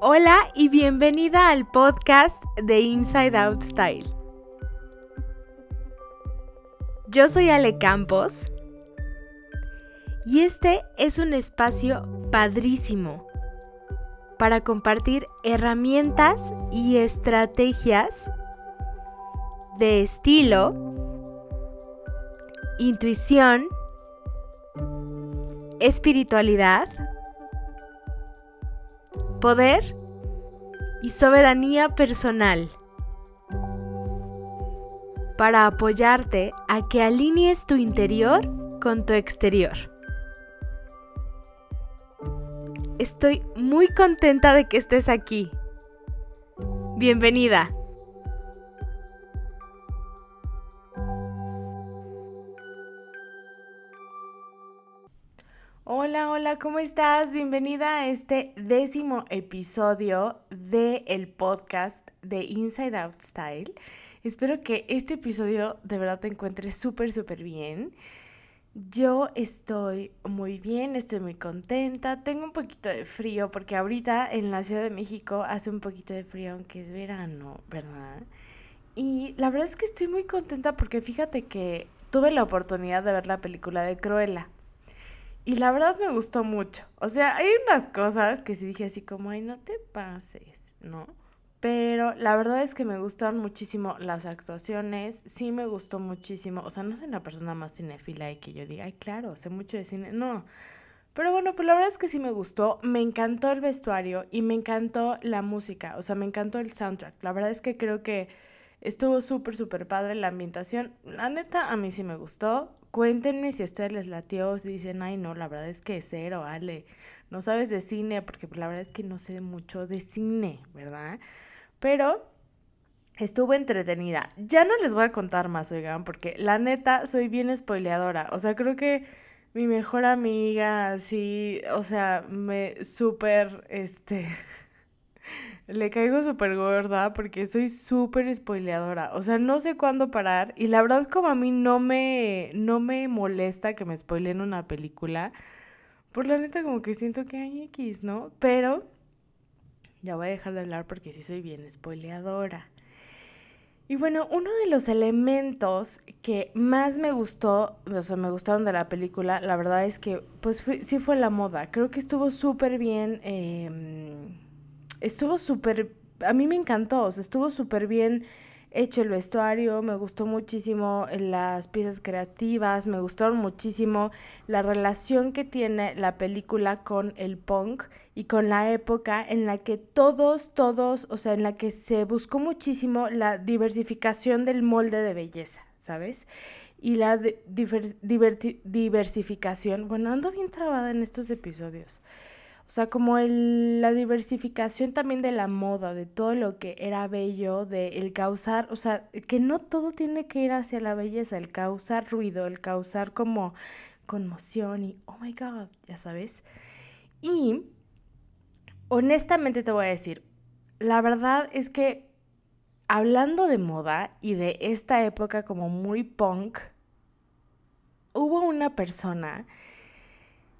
Hola y bienvenida al podcast de Inside Out Style. Yo soy Ale Campos y este es un espacio padrísimo para compartir herramientas y estrategias de estilo, intuición, espiritualidad, poder y soberanía personal para apoyarte a que alinees tu interior con tu exterior. Estoy muy contenta de que estés aquí. Bienvenida. Hola, hola, ¿cómo estás? Bienvenida a este décimo episodio del el podcast de Inside Out Style. Espero que este episodio de verdad te encuentres súper, súper bien. Yo estoy muy bien, estoy muy contenta. Tengo un poquito de frío porque ahorita en la Ciudad de México hace un poquito de frío, aunque es verano, ¿verdad? Y la verdad es que estoy muy contenta porque fíjate que tuve la oportunidad de ver la película de Cruella. Y la verdad me gustó mucho. O sea, hay unas cosas que sí dije así como, ay, no te pases, ¿no? Pero la verdad es que me gustaron muchísimo las actuaciones, sí me gustó muchísimo, o sea, no soy la persona más cinefila y que yo diga, ay, claro, sé mucho de cine, no. Pero bueno, pues la verdad es que sí me gustó, me encantó el vestuario y me encantó la música, o sea, me encantó el soundtrack. La verdad es que creo que estuvo súper, súper padre la ambientación. La neta, a mí sí me gustó. Cuéntenme si a ustedes les latió, si dicen, ay, no, la verdad es que cero, Ale, no sabes de cine, porque la verdad es que no sé mucho de cine, ¿verdad? Pero estuvo entretenida. Ya no les voy a contar más, oigan, porque la neta soy bien spoileadora. O sea, creo que mi mejor amiga, sí, o sea, me súper, este... Le caigo súper gorda porque soy súper spoileadora. O sea, no sé cuándo parar. Y la verdad, como a mí no me, no me molesta que me spoileen una película. Por la neta, como que siento que hay X, ¿no? Pero ya voy a dejar de hablar porque sí soy bien spoileadora. Y bueno, uno de los elementos que más me gustó, o sea, me gustaron de la película, la verdad es que, pues sí fue la moda. Creo que estuvo súper bien. Eh, estuvo súper, a mí me encantó, o sea, estuvo súper bien hecho el vestuario, me gustó muchísimo las piezas creativas, me gustaron muchísimo la relación que tiene la película con el punk y con la época en la que todos, todos, o sea, en la que se buscó muchísimo la diversificación del molde de belleza, ¿sabes? Y la diversificación, bueno, ando bien trabada en estos episodios. O sea, como el, la diversificación también de la moda, de todo lo que era bello, de el causar, o sea, que no todo tiene que ir hacia la belleza, el causar ruido, el causar como conmoción y, oh my god, ya sabes. Y honestamente te voy a decir, la verdad es que hablando de moda y de esta época como muy punk, hubo una persona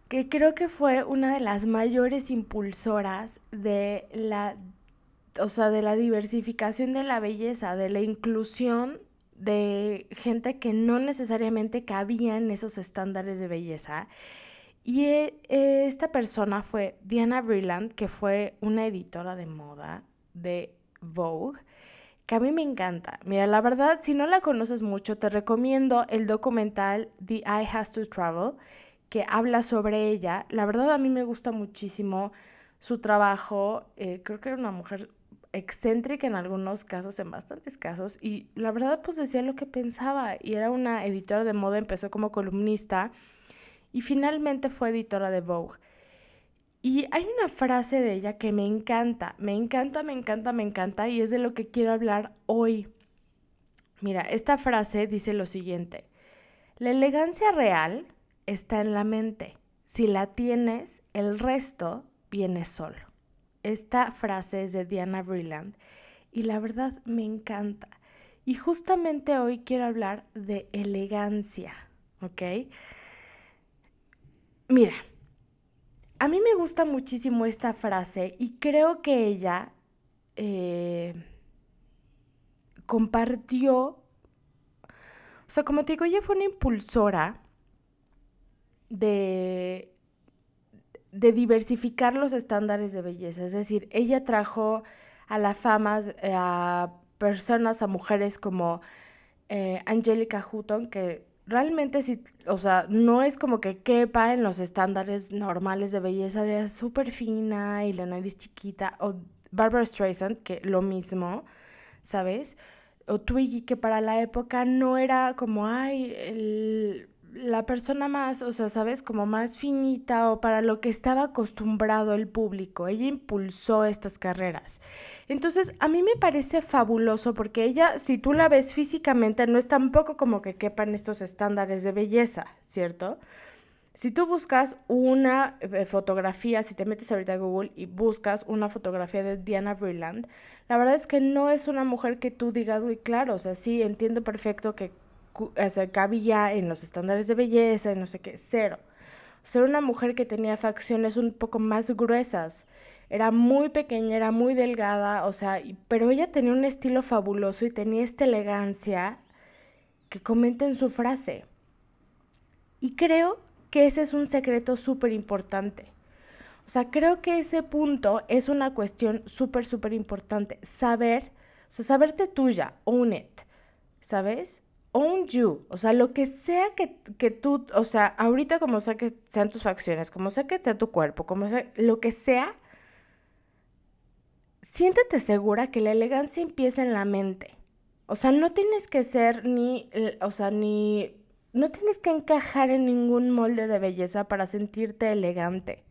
que creo que fue una de las mayores impulsoras de la, o sea, de la diversificación de la belleza, de la inclusión de gente que no necesariamente cabía en esos estándares de belleza. Y eh, esta persona fue Diana Vreeland, que fue una editora de moda de Vogue, que a mí me encanta. Mira, la verdad, si no la conoces mucho, te recomiendo el documental The Eye Has to Travel que habla sobre ella. La verdad a mí me gusta muchísimo su trabajo. Eh, creo que era una mujer excéntrica en algunos casos, en bastantes casos, y la verdad pues decía lo que pensaba y era una editora de moda, empezó como columnista y finalmente fue editora de Vogue. Y hay una frase de ella que me encanta, me encanta, me encanta, me encanta y es de lo que quiero hablar hoy. Mira, esta frase dice lo siguiente, la elegancia real está en la mente. Si la tienes, el resto viene solo. Esta frase es de Diana Vreeland y la verdad me encanta. Y justamente hoy quiero hablar de elegancia, ¿ok? Mira, a mí me gusta muchísimo esta frase y creo que ella eh, compartió, o sea, como te digo, ella fue una impulsora de, de diversificar los estándares de belleza. Es decir, ella trajo a la fama eh, a personas, a mujeres como eh, Angelica Hutton, que realmente o sea, no es como que quepa en los estándares normales de belleza de súper fina y la nariz chiquita, o Barbara Streisand, que lo mismo, ¿sabes? O Twiggy, que para la época no era como, ay, el la persona más, o sea, sabes, como más finita o para lo que estaba acostumbrado el público. Ella impulsó estas carreras. Entonces, a mí me parece fabuloso porque ella, si tú la ves físicamente, no es tampoco como que quepan estos estándares de belleza, ¿cierto? Si tú buscas una eh, fotografía, si te metes ahorita a Google y buscas una fotografía de Diana Vreeland, la verdad es que no es una mujer que tú digas, uy, claro, o sea, sí, entiendo perfecto que o cabía en los estándares de belleza y no sé qué, cero. Ser una mujer que tenía facciones un poco más gruesas. Era muy pequeña, era muy delgada, o sea, pero ella tenía un estilo fabuloso y tenía esta elegancia que comenta en su frase. Y creo que ese es un secreto súper importante. O sea, creo que ese punto es una cuestión súper, súper importante. Saber, o sea, saberte tuya, own it, ¿sabes? Own you, o sea, lo que sea que, que, tú, o sea, ahorita como sea que sean tus facciones, como sea que sea tu cuerpo, como sea, lo que sea, siéntete segura que la elegancia empieza en la mente. O sea, no tienes que ser ni, o sea, ni, no tienes que encajar en ningún molde de belleza para sentirte elegante.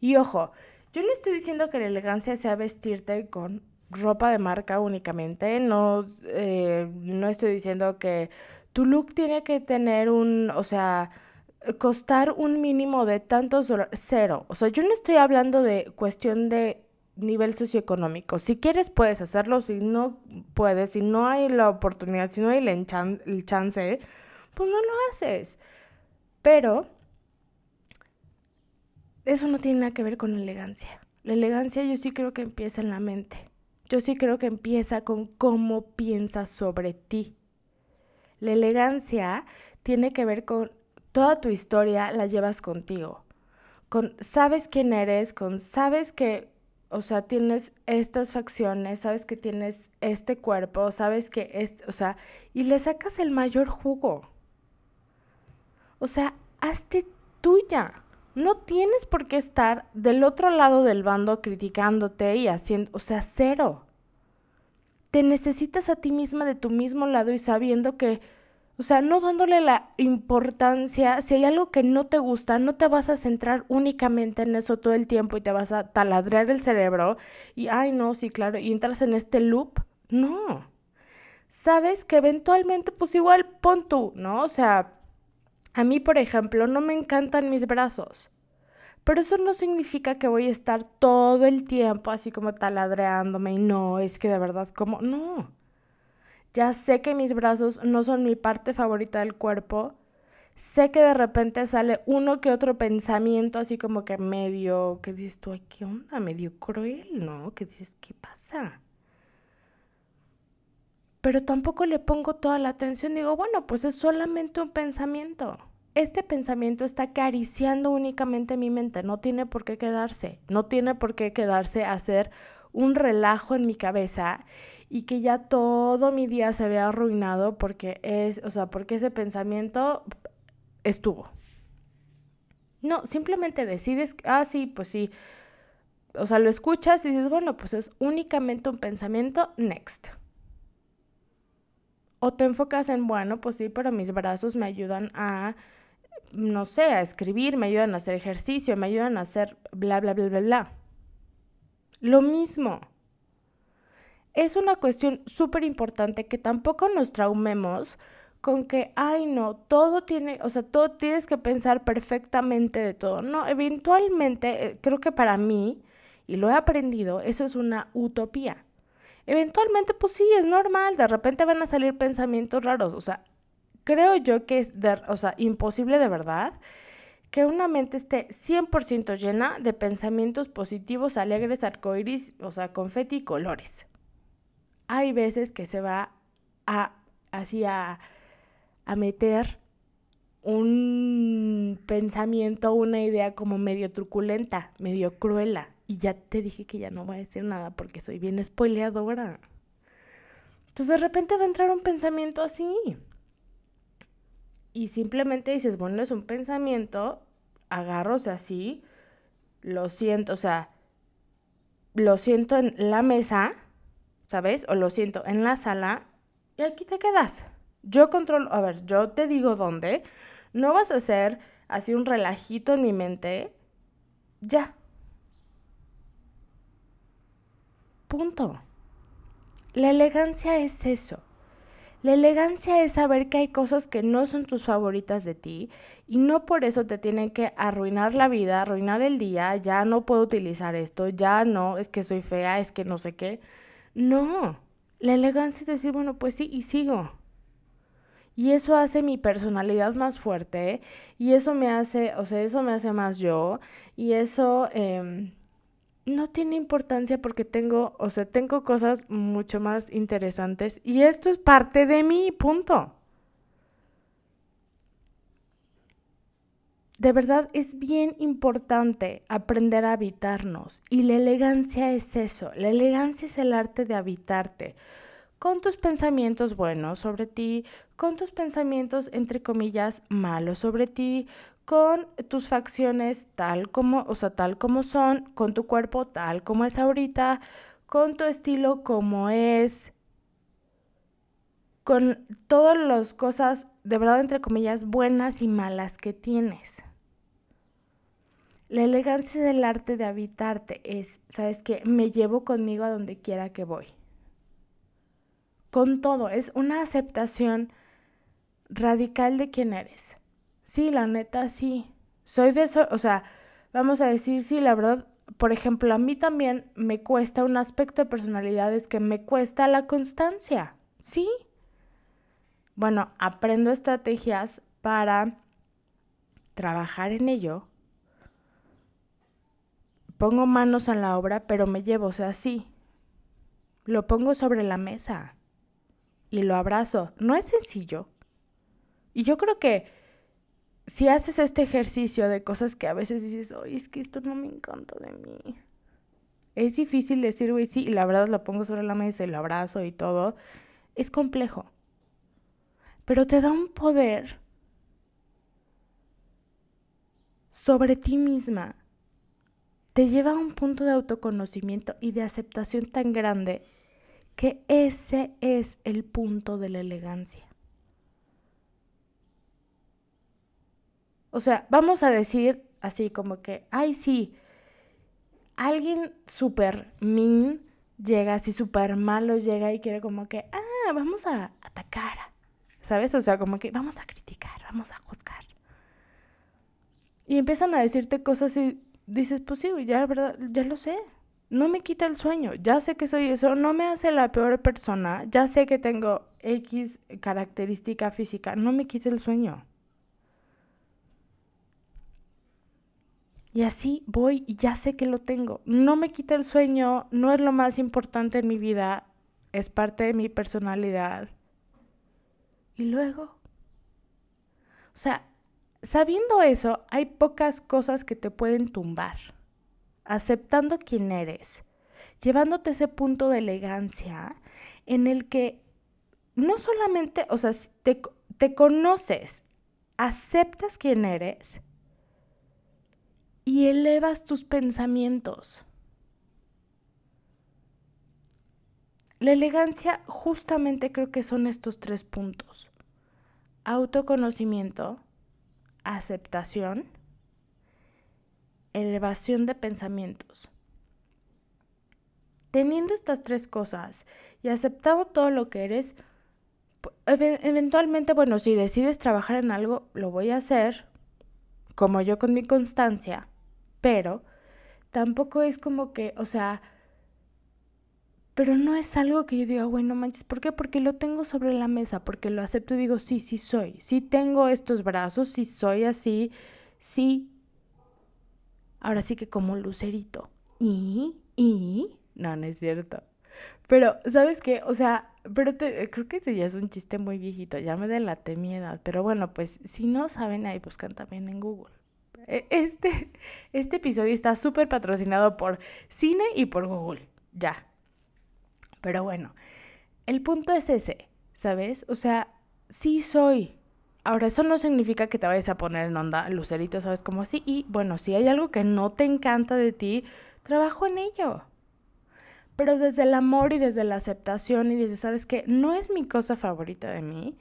Y ojo, yo no estoy diciendo que la elegancia sea vestirte con ropa de marca únicamente. No, eh, no estoy diciendo que tu look tiene que tener un, o sea, costar un mínimo de tantos dólares. Cero. O sea, yo no estoy hablando de cuestión de nivel socioeconómico. Si quieres, puedes hacerlo. Si no puedes, si no hay la oportunidad, si no hay el, el chance, pues no lo haces. Pero eso no tiene nada que ver con elegancia. La elegancia yo sí creo que empieza en la mente. Yo sí creo que empieza con cómo piensas sobre ti. La elegancia tiene que ver con toda tu historia la llevas contigo. Con sabes quién eres, con sabes que, o sea, tienes estas facciones, sabes que tienes este cuerpo, sabes que es, o sea, y le sacas el mayor jugo. O sea, hazte tuya. No tienes por qué estar del otro lado del bando criticándote y haciendo, o sea, cero. Te necesitas a ti misma de tu mismo lado y sabiendo que, o sea, no dándole la importancia, si hay algo que no te gusta, no te vas a centrar únicamente en eso todo el tiempo y te vas a taladrear el cerebro y, ay, no, sí, claro, y entras en este loop. No. Sabes que eventualmente, pues igual pon tú, ¿no? O sea, a mí, por ejemplo, no me encantan mis brazos. Pero eso no significa que voy a estar todo el tiempo así como taladreándome y no, es que de verdad como, no. Ya sé que mis brazos no son mi parte favorita del cuerpo. Sé que de repente sale uno que otro pensamiento así como que medio, que dices tú, ¿qué onda? Medio cruel, ¿no? Que dices, ¿qué pasa? Pero tampoco le pongo toda la atención. Digo, bueno, pues es solamente un pensamiento. Este pensamiento está acariciando únicamente mi mente, no tiene por qué quedarse, no tiene por qué quedarse a hacer un relajo en mi cabeza y que ya todo mi día se vea arruinado porque es, o sea, porque ese pensamiento estuvo. No, simplemente decides, ah, sí, pues sí. O sea, lo escuchas y dices, bueno, pues es únicamente un pensamiento, next. O te enfocas en, bueno, pues sí, pero mis brazos me ayudan a, no sé, a escribir, me ayudan a hacer ejercicio, me ayudan a hacer bla, bla, bla, bla, bla. Lo mismo. Es una cuestión súper importante que tampoco nos traumemos con que, ay, no, todo tiene, o sea, todo tienes que pensar perfectamente de todo. No, eventualmente, eh, creo que para mí, y lo he aprendido, eso es una utopía eventualmente pues sí, es normal, de repente van a salir pensamientos raros, o sea, creo yo que es, o sea, imposible de verdad que una mente esté 100% llena de pensamientos positivos, alegres, arcoíris, o sea, confeti y colores. Hay veces que se va a, así a, a meter un pensamiento, una idea como medio truculenta, medio cruela. Y ya te dije que ya no voy a decir nada porque soy bien spoileadora. Entonces de repente va a entrar un pensamiento así. Y simplemente dices, bueno, es un pensamiento, agarros así, lo siento, o sea, lo siento en la mesa, ¿sabes? O lo siento en la sala y aquí te quedas. Yo controlo, a ver, yo te digo dónde, no vas a hacer así un relajito en mi mente. Ya. Punto. La elegancia es eso. La elegancia es saber que hay cosas que no son tus favoritas de ti y no por eso te tienen que arruinar la vida, arruinar el día, ya no puedo utilizar esto, ya no, es que soy fea, es que no sé qué. No, la elegancia es decir, bueno, pues sí, y sigo. Y eso hace mi personalidad más fuerte y eso me hace, o sea, eso me hace más yo y eso em, no tiene importancia porque tengo, o sea, tengo cosas mucho más interesantes y esto es parte de mi punto. De verdad es bien importante aprender a habitarnos y la elegancia es eso, la elegancia es el arte de habitarte con tus pensamientos buenos sobre ti, con tus pensamientos, entre comillas, malos sobre ti, con tus facciones tal como, o sea, tal como son, con tu cuerpo tal como es ahorita, con tu estilo como es, con todas las cosas, de verdad, entre comillas, buenas y malas que tienes. La elegancia del arte de habitarte es, ¿sabes qué? Me llevo conmigo a donde quiera que voy con todo, es una aceptación radical de quién eres. Sí, la neta, sí. Soy de eso, o sea, vamos a decir, sí, la verdad, por ejemplo, a mí también me cuesta un aspecto de personalidades que me cuesta la constancia, ¿sí? Bueno, aprendo estrategias para trabajar en ello. Pongo manos en la obra, pero me llevo, o sea, sí. Lo pongo sobre la mesa y lo abrazo. No es sencillo. Y yo creo que si haces este ejercicio de cosas que a veces dices, oye, es que esto no me encanta de mí. Es difícil decir, güey, sí, y la verdad lo pongo sobre la mesa y lo abrazo y todo. Es complejo. Pero te da un poder sobre ti misma. Te lleva a un punto de autoconocimiento y de aceptación tan grande que ese es el punto de la elegancia. O sea, vamos a decir así como que, ay, sí, alguien súper mean llega así súper malo, llega y quiere como que, ah, vamos a atacar, ¿sabes? O sea, como que vamos a criticar, vamos a juzgar. Y empiezan a decirte cosas y dices, pues sí, ya, verdad, ya lo sé, no me quita el sueño. Ya sé que soy eso, no me hace la peor persona. Ya sé que tengo X característica física, no me quita el sueño. Y así voy y ya sé que lo tengo. No me quita el sueño, no es lo más importante en mi vida, es parte de mi personalidad. Y luego, o sea, sabiendo eso, hay pocas cosas que te pueden tumbar aceptando quién eres, llevándote ese punto de elegancia en el que no solamente, o sea, te, te conoces, aceptas quién eres y elevas tus pensamientos. La elegancia justamente creo que son estos tres puntos. Autoconocimiento, aceptación elevación de pensamientos. Teniendo estas tres cosas y aceptando todo lo que eres, eventualmente, bueno, si decides trabajar en algo, lo voy a hacer, como yo con mi constancia, pero tampoco es como que, o sea, pero no es algo que yo diga, bueno, manches, ¿por qué? Porque lo tengo sobre la mesa, porque lo acepto y digo, sí, sí soy, sí tengo estos brazos, sí soy así, sí, ahora sí que como lucerito. Y, y, no, no es cierto. Pero, ¿sabes qué? O sea, pero te, creo que ese ya es un chiste muy viejito, ya me delaté mi edad. Pero bueno, pues si no saben, ahí buscan también en Google. E, este, este episodio está súper patrocinado por Cine y por Google. Ya. Pero bueno, el punto es ese, ¿sabes? O sea, sí soy. Ahora, eso no significa que te vayas a poner en onda lucerito, ¿sabes? Como así. Y bueno, si hay algo que no te encanta de ti, trabajo en ello. Pero desde el amor y desde la aceptación y desde, ¿sabes qué? No es mi cosa favorita de mí.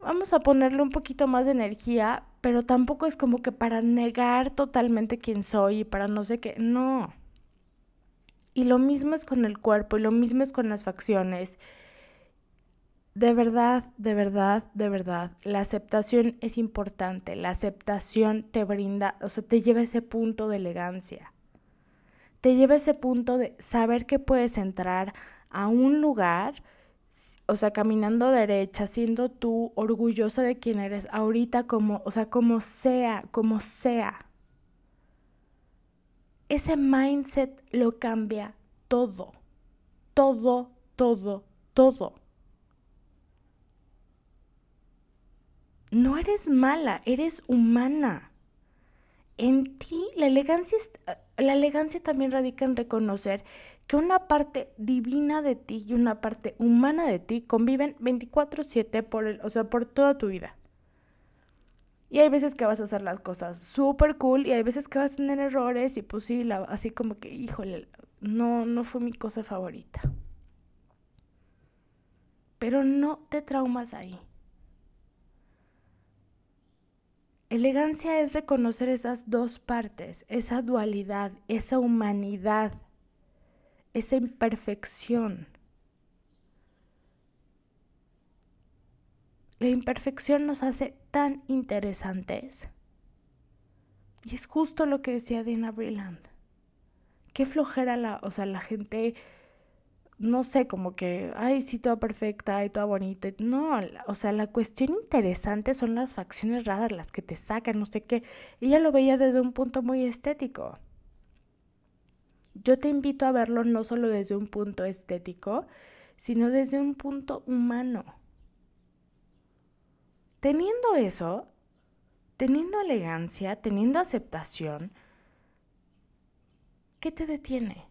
Vamos a ponerle un poquito más de energía, pero tampoco es como que para negar totalmente quién soy y para no sé qué. No. Y lo mismo es con el cuerpo y lo mismo es con las facciones. De verdad, de verdad, de verdad, la aceptación es importante. La aceptación te brinda, o sea, te lleva ese punto de elegancia te lleva ese punto de saber que puedes entrar a un lugar, o sea, caminando derecha, siendo tú orgullosa de quién eres ahorita, como, o sea, como sea, como sea. Ese mindset lo cambia todo, todo, todo, todo. No eres mala, eres humana. En ti la elegancia está la elegancia también radica en reconocer que una parte divina de ti y una parte humana de ti conviven 24/7 por el, o sea, por toda tu vida. Y hay veces que vas a hacer las cosas súper cool y hay veces que vas a tener errores y pues sí, así como que, híjole, no, no fue mi cosa favorita. Pero no te traumas ahí. Elegancia es reconocer esas dos partes, esa dualidad, esa humanidad, esa imperfección. La imperfección nos hace tan interesantes. Y es justo lo que decía Dina Brilland. Qué flojera la, o sea, la gente no sé, como que, ay, sí, toda perfecta y toda bonita. No, o sea, la cuestión interesante son las facciones raras, las que te sacan, no sé qué. Ella lo veía desde un punto muy estético. Yo te invito a verlo no solo desde un punto estético, sino desde un punto humano. Teniendo eso, teniendo elegancia, teniendo aceptación, ¿qué te detiene?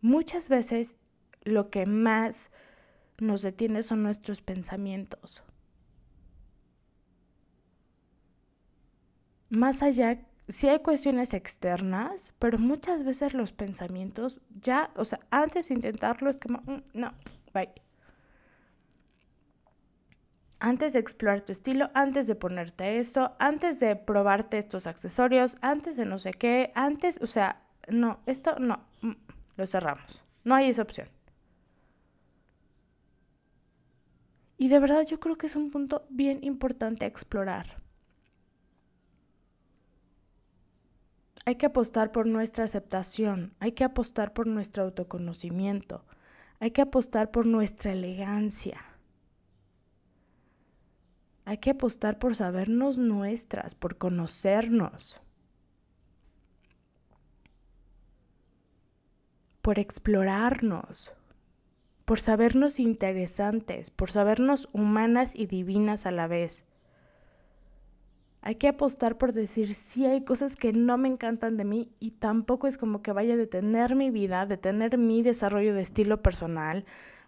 Muchas veces lo que más nos detiene son nuestros pensamientos. Más allá, sí hay cuestiones externas, pero muchas veces los pensamientos ya, o sea, antes de intentarlo es como, mm, no, bye. Antes de explorar tu estilo, antes de ponerte esto, antes de probarte estos accesorios, antes de no sé qué, antes, o sea, no, esto no. Lo cerramos. No hay esa opción. Y de verdad yo creo que es un punto bien importante a explorar. Hay que apostar por nuestra aceptación, hay que apostar por nuestro autoconocimiento, hay que apostar por nuestra elegancia. Hay que apostar por sabernos nuestras, por conocernos. Por explorarnos, por sabernos interesantes, por sabernos humanas y divinas a la vez. Hay que apostar por decir, sí hay cosas que no me encantan de mí y tampoco es como que vaya a detener mi vida, detener mi desarrollo de estilo personal,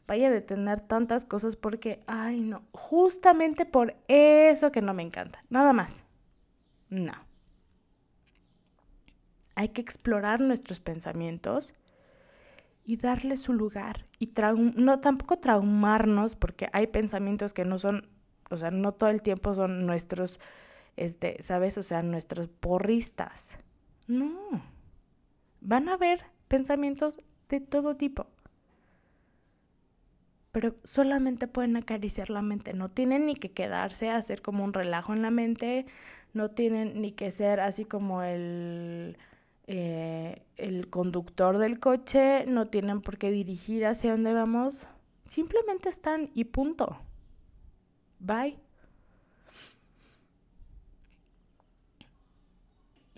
vaya a detener tantas cosas porque, ay no, justamente por eso que no me encanta, nada más. No. Hay que explorar nuestros pensamientos y darle su lugar y no tampoco traumarnos porque hay pensamientos que no son, o sea, no todo el tiempo son nuestros este, ¿sabes? O sea, nuestros porristas. No. Van a haber pensamientos de todo tipo. Pero solamente pueden acariciar la mente. No tienen ni que quedarse a hacer como un relajo en la mente. No tienen ni que ser así como el eh, el conductor del coche, no tienen por qué dirigir hacia dónde vamos, simplemente están y punto. Bye.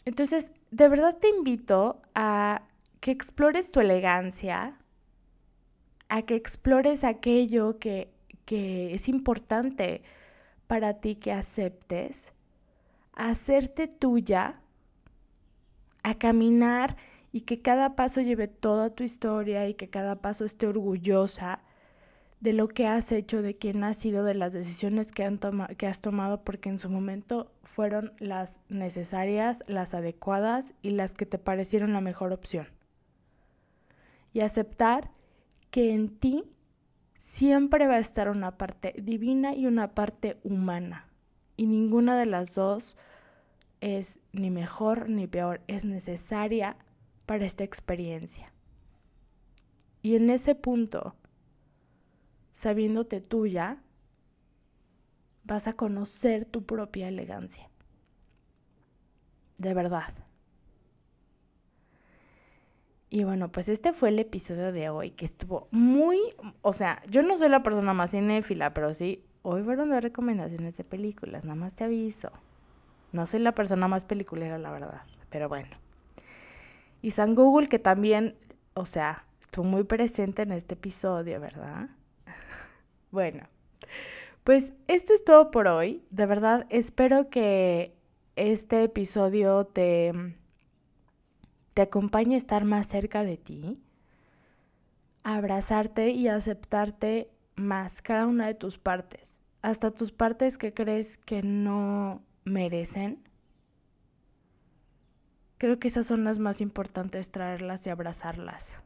Entonces, de verdad te invito a que explores tu elegancia, a que explores aquello que, que es importante para ti que aceptes, a hacerte tuya a caminar y que cada paso lleve toda tu historia y que cada paso esté orgullosa de lo que has hecho, de quién has sido, de las decisiones que, han que has tomado, porque en su momento fueron las necesarias, las adecuadas y las que te parecieron la mejor opción. Y aceptar que en ti siempre va a estar una parte divina y una parte humana. Y ninguna de las dos es ni mejor ni peor, es necesaria para esta experiencia. Y en ese punto, sabiéndote tuya, vas a conocer tu propia elegancia. De verdad. Y bueno, pues este fue el episodio de hoy, que estuvo muy, o sea, yo no soy la persona más cinéfila, pero sí, hoy fueron de recomendaciones de películas, nada más te aviso. No soy la persona más peliculera, la verdad, pero bueno. Y San Google, que también, o sea, estuvo muy presente en este episodio, ¿verdad? bueno, pues esto es todo por hoy. De verdad, espero que este episodio te te acompañe a estar más cerca de ti, a abrazarte y aceptarte más cada una de tus partes, hasta tus partes que crees que no merecen. Creo que esas son las más importantes, traerlas y abrazarlas.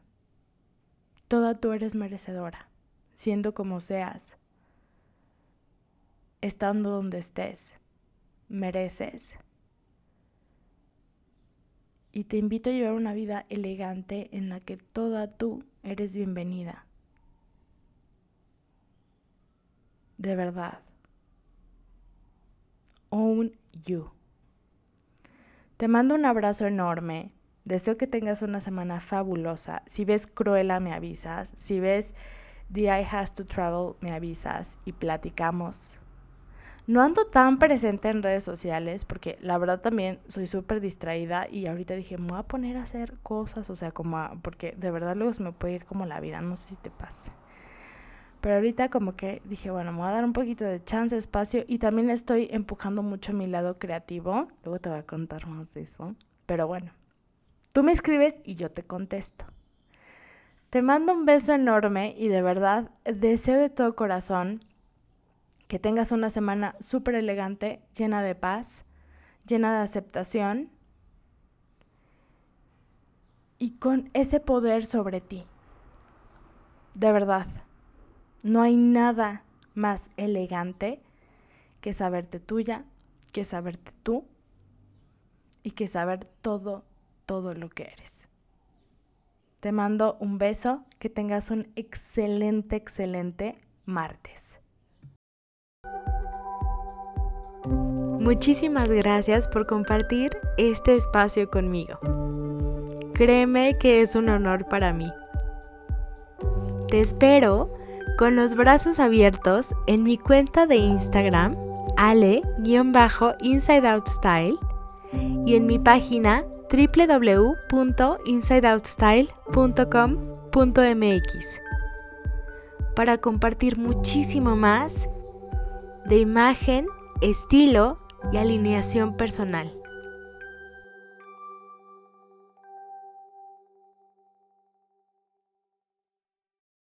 Toda tú eres merecedora, siendo como seas, estando donde estés, mereces y te invito a llevar una vida elegante en la que toda tú eres bienvenida. De verdad. Own you. Te mando un abrazo enorme. Deseo que tengas una semana fabulosa. Si ves Cruella, me avisas. Si ves The I Has to Travel, me avisas y platicamos. No ando tan presente en redes sociales porque la verdad también soy súper distraída y ahorita dije, me voy a poner a hacer cosas, o sea, como porque de verdad luego se me puede ir como la vida, no sé si te pasa. Pero ahorita como que dije, bueno, me voy a dar un poquito de chance, espacio y también estoy empujando mucho mi lado creativo. Luego te voy a contar más de eso. Pero bueno, tú me escribes y yo te contesto. Te mando un beso enorme y de verdad deseo de todo corazón que tengas una semana súper elegante, llena de paz, llena de aceptación y con ese poder sobre ti. De verdad, no hay nada más elegante que saberte tuya, que saberte tú y que saber todo, todo lo que eres. Te mando un beso, que tengas un excelente, excelente martes. Muchísimas gracias por compartir este espacio conmigo. Créeme que es un honor para mí. Te espero con los brazos abiertos en mi cuenta de Instagram, ale-insideoutstyle, y en mi página www.insideoutstyle.com.mx para compartir muchísimo más de imagen, estilo y alineación personal.